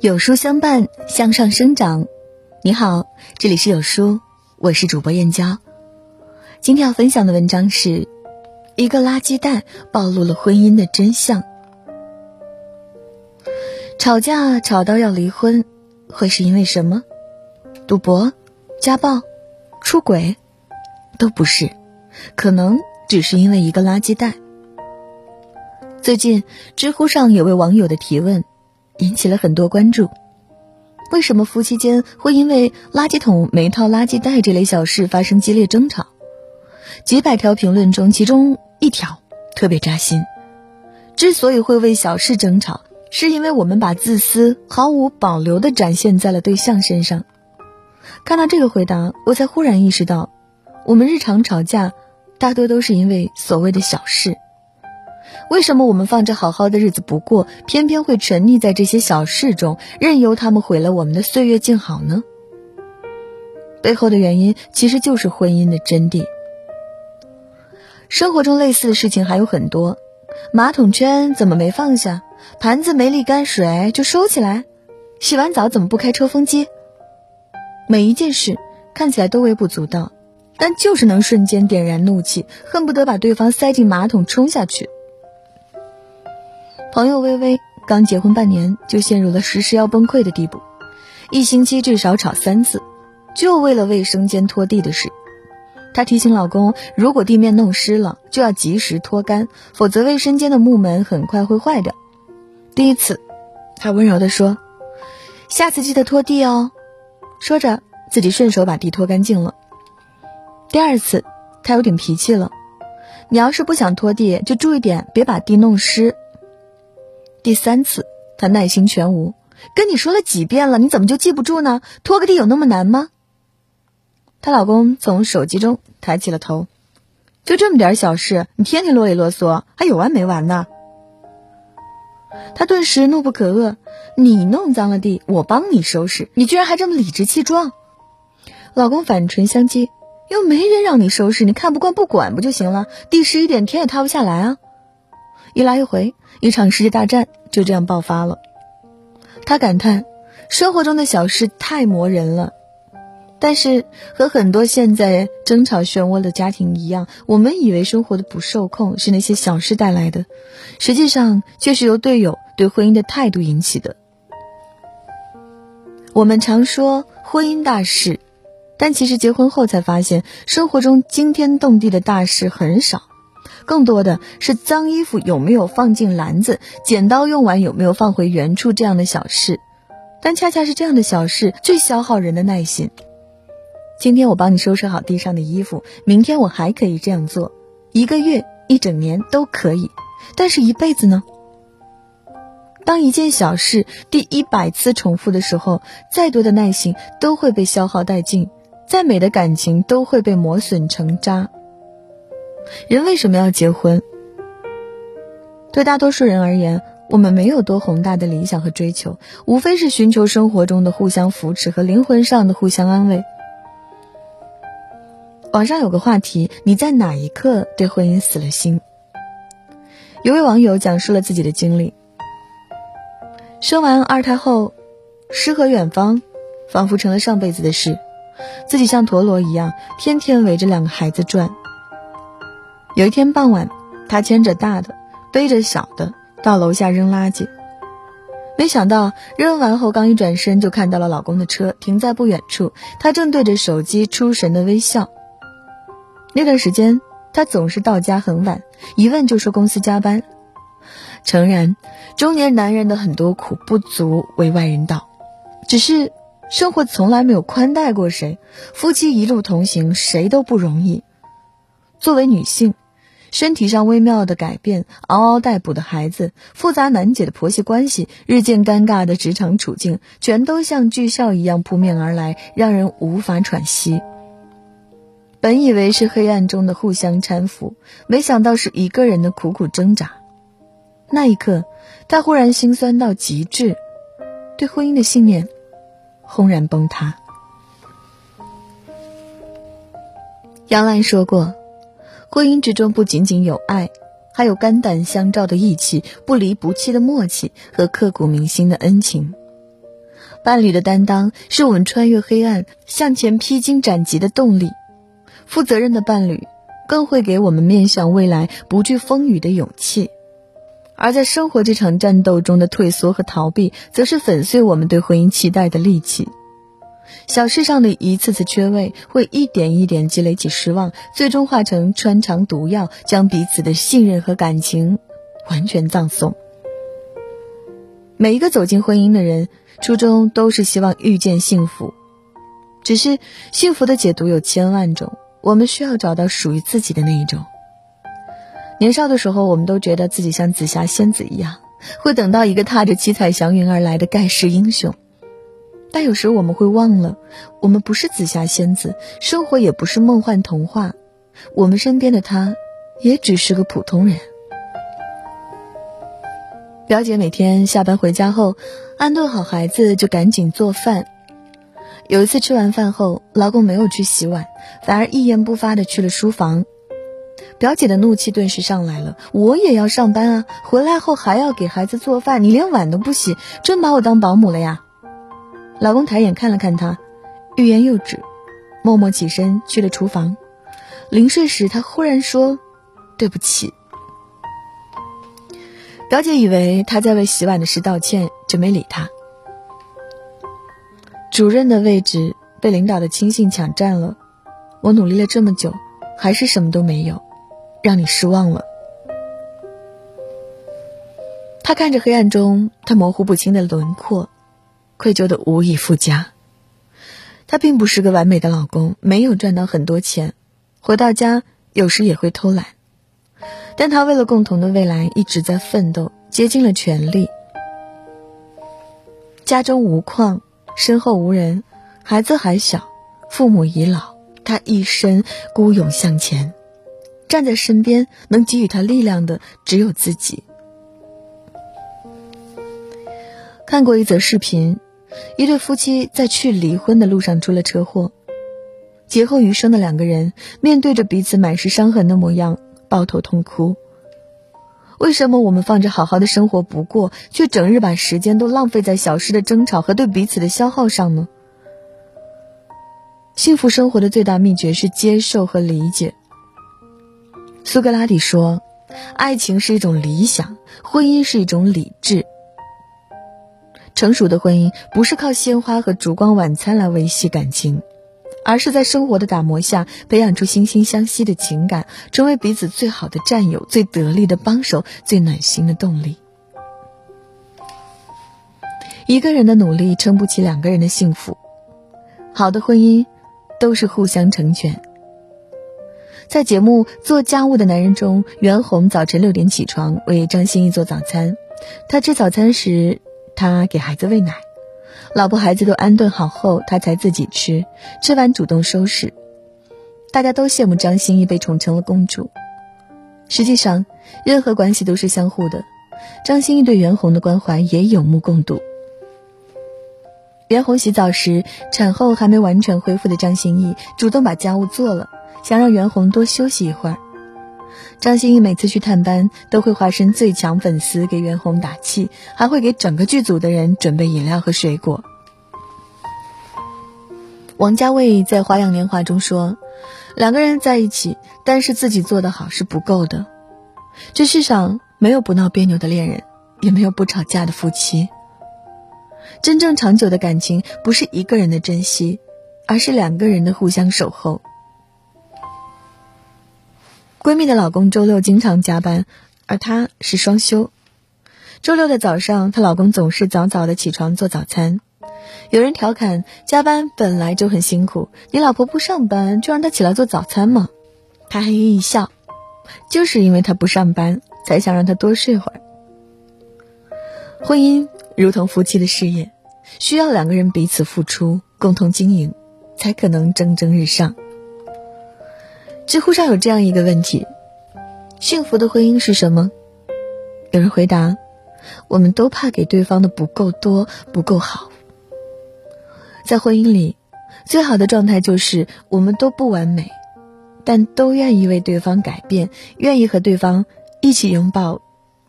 有书相伴，向上生长。你好，这里是有书，我是主播燕娇。今天要分享的文章是：一个垃圾袋暴露了婚姻的真相。吵架吵到要离婚，会是因为什么？赌博、家暴、出轨？都不是，可能只是因为一个垃圾袋。最近，知乎上有位网友的提问。引起了很多关注。为什么夫妻间会因为垃圾桶没套垃圾袋这类小事发生激烈争吵？几百条评论中，其中一条特别扎心。之所以会为小事争吵，是因为我们把自私毫无保留地展现在了对象身上。看到这个回答，我才忽然意识到，我们日常吵架，大多都是因为所谓的小事。为什么我们放着好好的日子不过，偏偏会沉溺在这些小事中，任由他们毁了我们的岁月静好呢？背后的原因其实就是婚姻的真谛。生活中类似的事情还有很多：马桶圈怎么没放下？盘子没沥干水就收起来？洗完澡怎么不开抽风机？每一件事看起来都微不足道，但就是能瞬间点燃怒气，恨不得把对方塞进马桶冲下去。朋友微微刚结婚半年，就陷入了时时要崩溃的地步，一星期至少吵三次，就为了卫生间拖地的事。她提醒老公，如果地面弄湿了，就要及时拖干，否则卫生间的木门很快会坏掉。第一次，她温柔地说：“下次记得拖地哦。”说着，自己顺手把地拖干净了。第二次，她有点脾气了：“你要是不想拖地，就注意点，别把地弄湿。”第三次，她耐心全无，跟你说了几遍了，你怎么就记不住呢？拖个地有那么难吗？她老公从手机中抬起了头，就这么点小事，你天天啰里啰嗦，还有完没完呢？她顿时怒不可遏，你弄脏了地，我帮你收拾，你居然还这么理直气壮！老公反唇相讥，又没人让你收拾，你看不惯不管不就行了？地湿一点，天也塌不下来啊！一来一回，一场世界大战就这样爆发了。他感叹，生活中的小事太磨人了。但是和很多现在争吵漩涡的家庭一样，我们以为生活的不受控是那些小事带来的，实际上却是由队友对婚姻的态度引起的。我们常说婚姻大事，但其实结婚后才发现，生活中惊天动地的大事很少。更多的是脏衣服有没有放进篮子，剪刀用完有没有放回原处这样的小事，但恰恰是这样的小事最消耗人的耐心。今天我帮你收拾好地上的衣服，明天我还可以这样做，一个月、一整年都可以，但是一辈子呢？当一件小事第一百次重复的时候，再多的耐心都会被消耗殆尽，再美的感情都会被磨损成渣。人为什么要结婚？对大多数人而言，我们没有多宏大的理想和追求，无非是寻求生活中的互相扶持和灵魂上的互相安慰。网上有个话题：你在哪一刻对婚姻死了心？有位网友讲述了自己的经历：生完二胎后，诗和远方仿佛成了上辈子的事，自己像陀螺一样，天天围着两个孩子转。有一天傍晚，她牵着大的，背着小的到楼下扔垃圾。没想到扔完后，刚一转身就看到了老公的车停在不远处，他正对着手机出神的微笑。那段时间，他总是到家很晚，一问就说公司加班。诚然，中年男人的很多苦不足为外人道，只是生活从来没有宽待过谁，夫妻一路同行，谁都不容易。作为女性。身体上微妙的改变，嗷嗷待哺的孩子，复杂难解的婆媳关系，日渐尴尬的职场处境，全都像巨啸一样扑面而来，让人无法喘息。本以为是黑暗中的互相搀扶，没想到是一个人的苦苦挣扎。那一刻，他忽然心酸到极致，对婚姻的信念轰然崩塌。杨澜说过。婚姻之中不仅仅有爱，还有肝胆相照的义气、不离不弃的默契和刻骨铭心的恩情。伴侣的担当是我们穿越黑暗、向前披荆斩棘的动力。负责任的伴侣，更会给我们面向未来、不惧风雨的勇气。而在生活这场战斗中的退缩和逃避，则是粉碎我们对婚姻期待的利器。小事上的一次次缺位，会一点一点积累起失望，最终化成穿肠毒药，将彼此的信任和感情完全葬送。每一个走进婚姻的人，初衷都是希望遇见幸福，只是幸福的解读有千万种，我们需要找到属于自己的那一种。年少的时候，我们都觉得自己像紫霞仙子一样，会等到一个踏着七彩祥云而来的盖世英雄。但有时我们会忘了，我们不是紫霞仙子，生活也不是梦幻童话，我们身边的他，也只是个普通人。表姐每天下班回家后，安顿好孩子就赶紧做饭。有一次吃完饭后，老公没有去洗碗，反而一言不发的去了书房。表姐的怒气顿时上来了，我也要上班啊，回来后还要给孩子做饭，你连碗都不洗，真把我当保姆了呀？老公抬眼看了看她，欲言又止，默默起身去了厨房。临睡时，他忽然说：“对不起。”表姐以为他在为洗碗的事道歉，就没理他。主任的位置被领导的亲信抢占了，我努力了这么久，还是什么都没有，让你失望了。他看着黑暗中他模糊不清的轮廓，愧疚的无以复加。他并不是个完美的老公，没有赚到很多钱，回到家有时也会偷懒。但他为了共同的未来一直在奋斗，竭尽了全力。家中无矿，身后无人，孩子还小，父母已老，他一生孤勇向前。站在身边能给予他力量的只有自己。看过一则视频，一对夫妻在去离婚的路上出了车祸，劫后余生的两个人面对着彼此满是伤痕的模样。抱头痛哭。为什么我们放着好好的生活不过，却整日把时间都浪费在小事的争吵和对彼此的消耗上呢？幸福生活的最大秘诀是接受和理解。苏格拉底说：“爱情是一种理想，婚姻是一种理智。成熟的婚姻不是靠鲜花和烛光晚餐来维系感情。”而是在生活的打磨下，培养出惺惺相惜的情感，成为彼此最好的战友、最得力的帮手、最暖心的动力。一个人的努力撑不起两个人的幸福，好的婚姻都是互相成全。在节目《做家务的男人》中，袁弘早晨六点起床为张歆艺做早餐，他吃早餐时，他给孩子喂奶。老婆孩子都安顿好后，他才自己吃。吃完主动收拾。大家都羡慕张歆艺被宠成了公主。实际上，任何关系都是相互的。张歆艺对袁弘的关怀也有目共睹。袁弘洗澡时，产后还没完全恢复的张歆艺主动把家务做了，想让袁弘多休息一会儿。张歆艺每次去探班，都会化身最强粉丝给袁弘打气，还会给整个剧组的人准备饮料和水果。王家卫在《花样年华》中说：“两个人在一起，但是自己做得好是不够的。这世上没有不闹别扭的恋人，也没有不吵架的夫妻。真正长久的感情，不是一个人的珍惜，而是两个人的互相守候。”闺蜜的老公周六经常加班，而她是双休。周六的早上，她老公总是早早的起床做早餐。有人调侃：“加班本来就很辛苦，你老婆不上班就让她起来做早餐吗？”她嘿嘿一笑：“就是因为她不上班，才想让她多睡会儿。”婚姻如同夫妻的事业，需要两个人彼此付出，共同经营，才可能蒸蒸日上。知乎上有这样一个问题：幸福的婚姻是什么？有人回答：我们都怕给对方的不够多、不够好。在婚姻里，最好的状态就是我们都不完美，但都愿意为对方改变，愿意和对方一起拥抱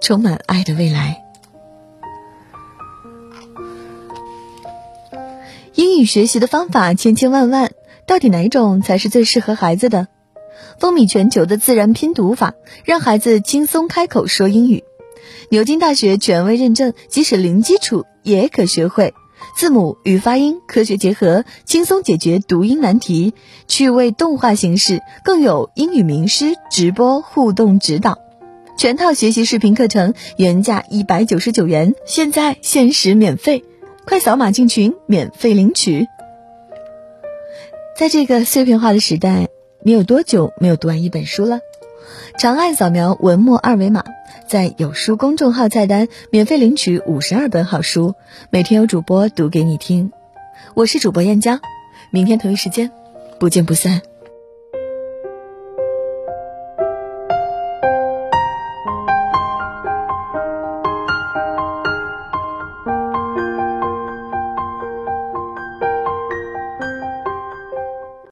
充满爱的未来。英语学习的方法千千万万，到底哪种才是最适合孩子的？风靡全球的自然拼读法，让孩子轻松开口说英语。牛津大学权威认证，即使零基础也可学会。字母与发音科学结合，轻松解决读音难题。趣味动画形式，更有英语名师直播互动指导。全套学习视频课程原价一百九十九元，现在限时免费，快扫码进群免费领取。在这个碎片化的时代，你有多久没有读完一本书了？长按扫描文末二维码。在有书公众号菜单免费领取五十二本好书，每天有主播读给你听。我是主播燕娇，明天同一时间不见不散。